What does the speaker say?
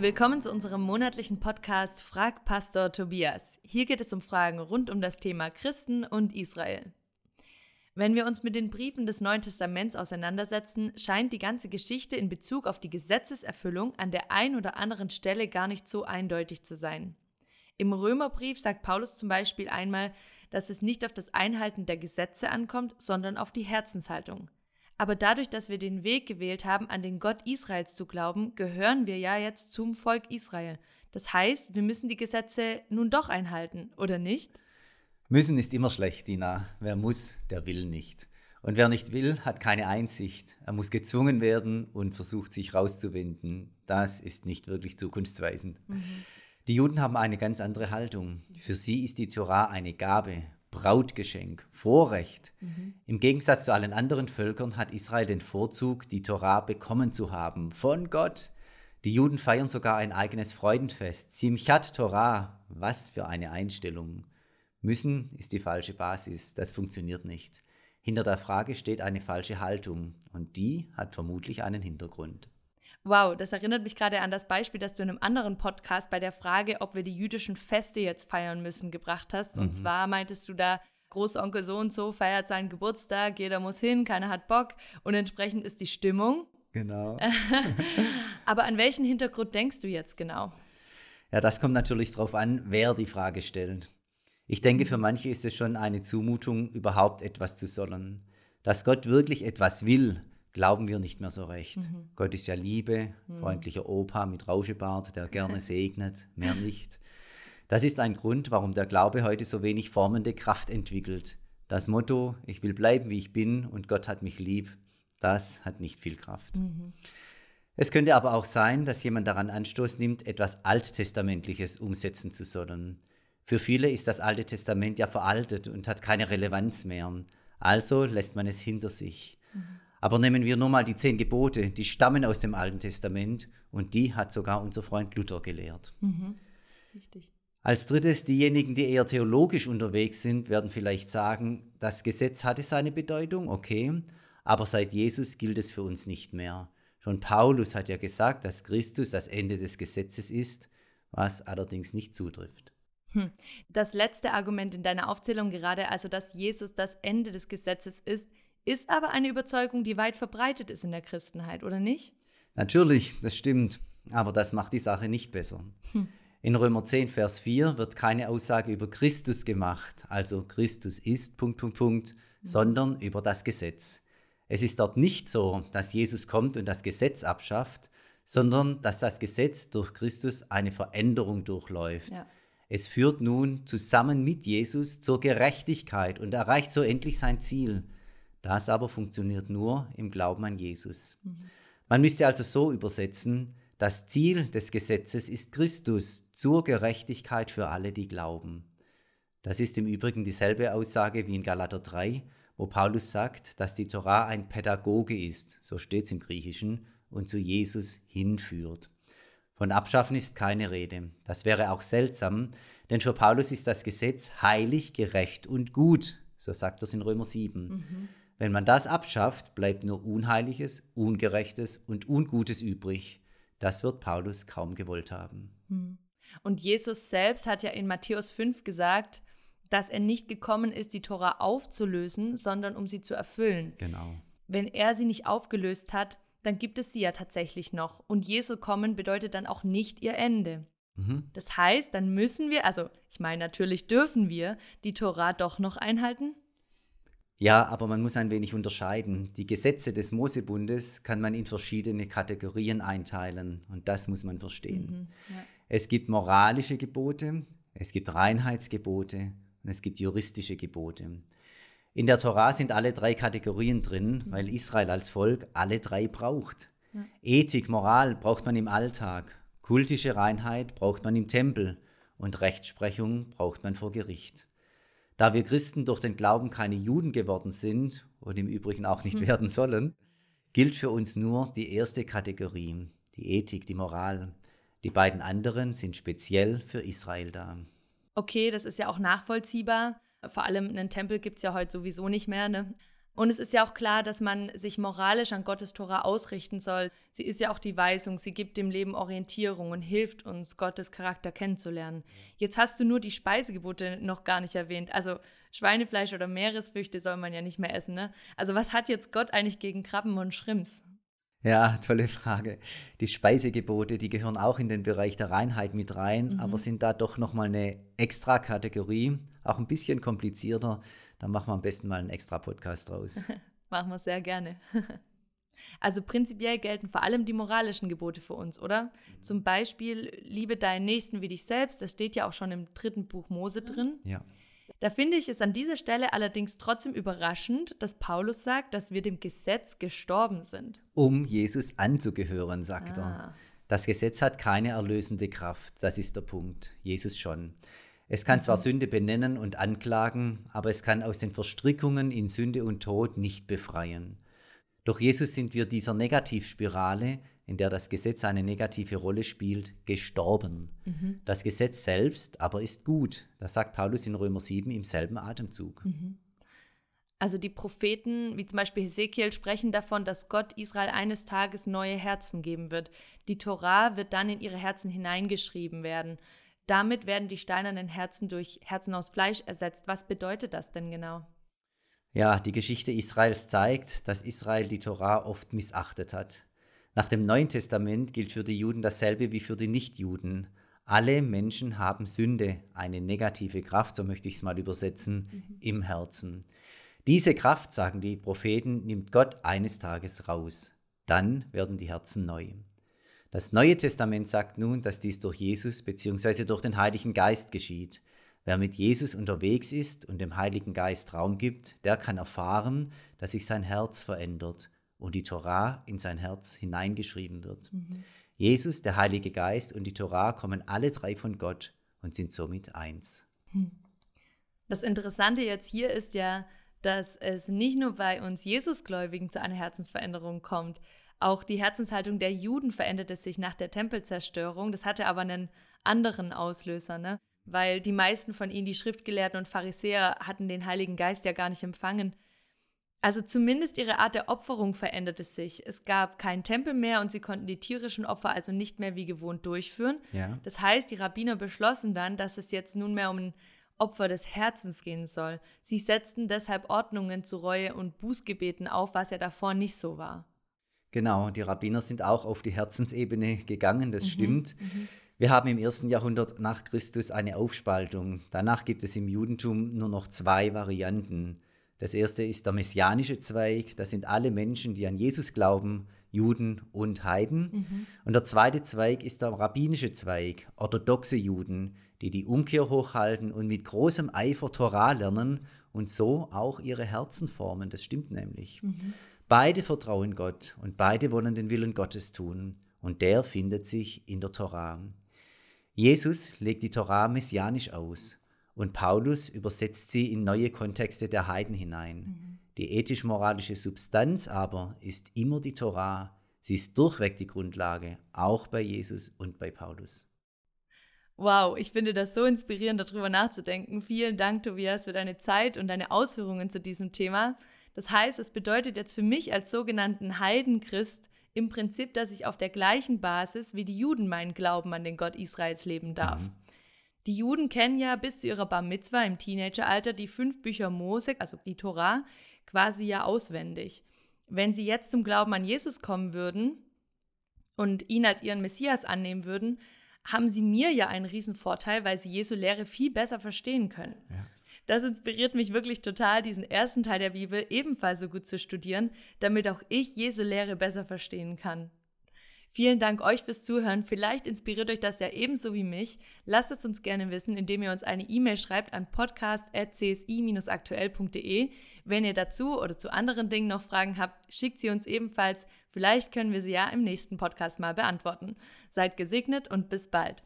Willkommen zu unserem monatlichen Podcast Frag Pastor Tobias. Hier geht es um Fragen rund um das Thema Christen und Israel. Wenn wir uns mit den Briefen des Neuen Testaments auseinandersetzen, scheint die ganze Geschichte in Bezug auf die Gesetzeserfüllung an der einen oder anderen Stelle gar nicht so eindeutig zu sein. Im Römerbrief sagt Paulus zum Beispiel einmal, dass es nicht auf das Einhalten der Gesetze ankommt, sondern auf die Herzenshaltung. Aber dadurch, dass wir den Weg gewählt haben, an den Gott Israels zu glauben, gehören wir ja jetzt zum Volk Israel. Das heißt, wir müssen die Gesetze nun doch einhalten, oder nicht? Müssen ist immer schlecht, Dina. Wer muss, der will nicht. Und wer nicht will, hat keine Einsicht. Er muss gezwungen werden und versucht sich rauszuwinden. Das ist nicht wirklich zukunftsweisend. Mhm. Die Juden haben eine ganz andere Haltung. Für sie ist die Torah eine Gabe, Brautgeschenk, Vorrecht. Mhm. Im Gegensatz zu allen anderen Völkern hat Israel den Vorzug, die Torah bekommen zu haben von Gott. Die Juden feiern sogar ein eigenes Freudenfest. Simchat Torah, was für eine Einstellung. Müssen ist die falsche Basis, das funktioniert nicht. Hinter der Frage steht eine falsche Haltung und die hat vermutlich einen Hintergrund. Wow, das erinnert mich gerade an das Beispiel, das du in einem anderen Podcast bei der Frage, ob wir die jüdischen Feste jetzt feiern müssen, gebracht hast. Mhm. Und zwar meintest du da, Großonkel so und so feiert seinen Geburtstag, jeder muss hin, keiner hat Bock und entsprechend ist die Stimmung. Genau. Aber an welchen Hintergrund denkst du jetzt genau? Ja, das kommt natürlich darauf an, wer die Frage stellt. Ich denke, für manche ist es schon eine Zumutung, überhaupt etwas zu sollen. Dass Gott wirklich etwas will, glauben wir nicht mehr so recht. Mhm. Gott ist ja Liebe, mhm. freundlicher Opa mit Rauschebart, der gerne segnet, mehr nicht. Das ist ein Grund, warum der Glaube heute so wenig formende Kraft entwickelt. Das Motto, ich will bleiben, wie ich bin und Gott hat mich lieb, das hat nicht viel Kraft. Mhm. Es könnte aber auch sein, dass jemand daran Anstoß nimmt, etwas Alttestamentliches umsetzen zu sollen. Für viele ist das Alte Testament ja veraltet und hat keine Relevanz mehr. Also lässt man es hinter sich. Mhm. Aber nehmen wir nur mal die zehn Gebote, die stammen aus dem Alten Testament und die hat sogar unser Freund Luther gelehrt. Mhm. Richtig. Als drittes, diejenigen, die eher theologisch unterwegs sind, werden vielleicht sagen, das Gesetz hatte seine Bedeutung, okay, aber seit Jesus gilt es für uns nicht mehr. Schon Paulus hat ja gesagt, dass Christus das Ende des Gesetzes ist, was allerdings nicht zutrifft. Hm. Das letzte Argument in deiner Aufzählung gerade, also dass Jesus das Ende des Gesetzes ist, ist aber eine Überzeugung, die weit verbreitet ist in der Christenheit, oder nicht? Natürlich, das stimmt, aber das macht die Sache nicht besser. Hm. In Römer 10, Vers 4 wird keine Aussage über Christus gemacht, also Christus ist, Punkt, Punkt, Punkt, mhm. sondern über das Gesetz. Es ist dort nicht so, dass Jesus kommt und das Gesetz abschafft, sondern dass das Gesetz durch Christus eine Veränderung durchläuft. Ja. Es führt nun zusammen mit Jesus zur Gerechtigkeit und erreicht so endlich sein Ziel. Das aber funktioniert nur im Glauben an Jesus. Mhm. Man müsste also so übersetzen, das Ziel des Gesetzes ist Christus zur Gerechtigkeit für alle, die glauben. Das ist im Übrigen dieselbe Aussage wie in Galater 3, wo Paulus sagt, dass die Torah ein Pädagoge ist, so steht es im Griechischen, und zu Jesus hinführt. Von Abschaffen ist keine Rede. Das wäre auch seltsam, denn für Paulus ist das Gesetz heilig, gerecht und gut, so sagt er es in Römer 7. Mhm. Wenn man das abschafft, bleibt nur Unheiliges, Ungerechtes und Ungutes übrig. Das wird Paulus kaum gewollt haben. Hm. Und Jesus selbst hat ja in Matthäus 5 gesagt, dass er nicht gekommen ist, die Tora aufzulösen, sondern um sie zu erfüllen. Genau. Wenn er sie nicht aufgelöst hat, dann gibt es sie ja tatsächlich noch. Und Jesu kommen bedeutet dann auch nicht ihr Ende. Mhm. Das heißt, dann müssen wir, also ich meine, natürlich dürfen wir die Tora doch noch einhalten. Ja, aber man muss ein wenig unterscheiden. Die Gesetze des Mosebundes kann man in verschiedene Kategorien einteilen und das muss man verstehen. Mhm, ja. Es gibt moralische Gebote, es gibt Reinheitsgebote und es gibt juristische Gebote. In der Torah sind alle drei Kategorien drin, mhm. weil Israel als Volk alle drei braucht. Ja. Ethik, Moral braucht man im Alltag, kultische Reinheit braucht man im Tempel und Rechtsprechung braucht man vor Gericht. Da wir Christen durch den Glauben keine Juden geworden sind und im Übrigen auch nicht hm. werden sollen, gilt für uns nur die erste Kategorie, die Ethik, die Moral. Die beiden anderen sind speziell für Israel da. Okay, das ist ja auch nachvollziehbar. Vor allem einen Tempel gibt es ja heute sowieso nicht mehr. Ne? Und es ist ja auch klar, dass man sich moralisch an Gottes Tora ausrichten soll. Sie ist ja auch die Weisung, sie gibt dem Leben Orientierung und hilft uns, Gottes Charakter kennenzulernen. Jetzt hast du nur die Speisegebote noch gar nicht erwähnt. Also Schweinefleisch oder Meeresfrüchte soll man ja nicht mehr essen, ne? Also was hat jetzt Gott eigentlich gegen Krabben und Schrimps? Ja, tolle Frage. Die Speisegebote, die gehören auch in den Bereich der Reinheit mit rein, mhm. aber sind da doch nochmal eine extra Kategorie, auch ein bisschen komplizierter. Da machen wir am besten mal einen extra Podcast draus. machen wir sehr gerne. Also prinzipiell gelten vor allem die moralischen Gebote für uns, oder? Zum Beispiel, liebe deinen Nächsten wie dich selbst. Das steht ja auch schon im dritten Buch Mose drin. Ja. Da finde ich es an dieser Stelle allerdings trotzdem überraschend, dass Paulus sagt, dass wir dem Gesetz gestorben sind. Um Jesus anzugehören, sagt ah. er. Das Gesetz hat keine erlösende Kraft, das ist der Punkt. Jesus schon. Es kann zwar mhm. Sünde benennen und anklagen, aber es kann aus den Verstrickungen in Sünde und Tod nicht befreien. Durch Jesus sind wir dieser Negativspirale, in der das Gesetz eine negative Rolle spielt, gestorben. Mhm. Das Gesetz selbst aber ist gut. Das sagt Paulus in Römer 7 im selben Atemzug. Mhm. Also die Propheten, wie zum Beispiel Hesekiel, sprechen davon, dass Gott Israel eines Tages neue Herzen geben wird. Die Torah wird dann in ihre Herzen hineingeschrieben werden. Damit werden die steinernen Herzen durch Herzen aus Fleisch ersetzt. Was bedeutet das denn genau? Ja, die Geschichte Israels zeigt, dass Israel die Torah oft missachtet hat. Nach dem Neuen Testament gilt für die Juden dasselbe wie für die Nichtjuden. Alle Menschen haben Sünde, eine negative Kraft, so möchte ich es mal übersetzen, mhm. im Herzen. Diese Kraft, sagen die Propheten, nimmt Gott eines Tages raus. Dann werden die Herzen neu. Das Neue Testament sagt nun, dass dies durch Jesus bzw. durch den Heiligen Geist geschieht. Wer mit Jesus unterwegs ist und dem Heiligen Geist Raum gibt, der kann erfahren, dass sich sein Herz verändert und die Torah in sein Herz hineingeschrieben wird. Mhm. Jesus, der Heilige Geist und die Torah kommen alle drei von Gott und sind somit eins. Hm. Das Interessante jetzt hier ist ja, dass es nicht nur bei uns Jesusgläubigen zu einer Herzensveränderung kommt. Auch die Herzenshaltung der Juden veränderte sich nach der Tempelzerstörung. Das hatte aber einen anderen Auslöser, ne? Weil die meisten von ihnen, die Schriftgelehrten und Pharisäer, hatten den Heiligen Geist ja gar nicht empfangen. Also zumindest ihre Art der Opferung veränderte sich. Es gab keinen Tempel mehr und sie konnten die tierischen Opfer also nicht mehr wie gewohnt durchführen. Ja. Das heißt, die Rabbiner beschlossen dann, dass es jetzt nunmehr um ein Opfer des Herzens gehen soll. Sie setzten deshalb Ordnungen zu Reue und Bußgebeten auf, was ja davor nicht so war. Genau, die Rabbiner sind auch auf die Herzensebene gegangen, das mhm, stimmt. Mhm. Wir haben im ersten Jahrhundert nach Christus eine Aufspaltung. Danach gibt es im Judentum nur noch zwei Varianten. Das erste ist der messianische Zweig, das sind alle Menschen, die an Jesus glauben, Juden und Heiden. Mhm. Und der zweite Zweig ist der rabbinische Zweig, orthodoxe Juden, die die Umkehr hochhalten und mit großem Eifer Torah lernen und so auch ihre Herzen formen. Das stimmt nämlich. Mhm. Beide vertrauen Gott und beide wollen den Willen Gottes tun. Und der findet sich in der Torah. Jesus legt die Torah messianisch aus und Paulus übersetzt sie in neue Kontexte der Heiden hinein. Mhm. Die ethisch-moralische Substanz aber ist immer die Torah. Sie ist durchweg die Grundlage, auch bei Jesus und bei Paulus. Wow, ich finde das so inspirierend, darüber nachzudenken. Vielen Dank, Tobias, für deine Zeit und deine Ausführungen zu diesem Thema. Das heißt, es bedeutet jetzt für mich als sogenannten Heidenchrist im Prinzip, dass ich auf der gleichen Basis wie die Juden meinen Glauben an den Gott Israels leben darf. Mhm. Die Juden kennen ja bis zu ihrer Bar Mitzwa im Teenageralter die fünf Bücher Mose, also die Torah, quasi ja auswendig. Wenn sie jetzt zum Glauben an Jesus kommen würden und ihn als ihren Messias annehmen würden, haben sie mir ja einen Riesenvorteil, weil sie Jesu Lehre viel besser verstehen können. Ja. Das inspiriert mich wirklich total, diesen ersten Teil der Bibel ebenfalls so gut zu studieren, damit auch ich Jesu Lehre besser verstehen kann. Vielen Dank euch fürs Zuhören. Vielleicht inspiriert euch das ja ebenso wie mich. Lasst es uns gerne wissen, indem ihr uns eine E-Mail schreibt an podcast.csi-aktuell.de. Wenn ihr dazu oder zu anderen Dingen noch Fragen habt, schickt sie uns ebenfalls. Vielleicht können wir sie ja im nächsten Podcast mal beantworten. Seid gesegnet und bis bald.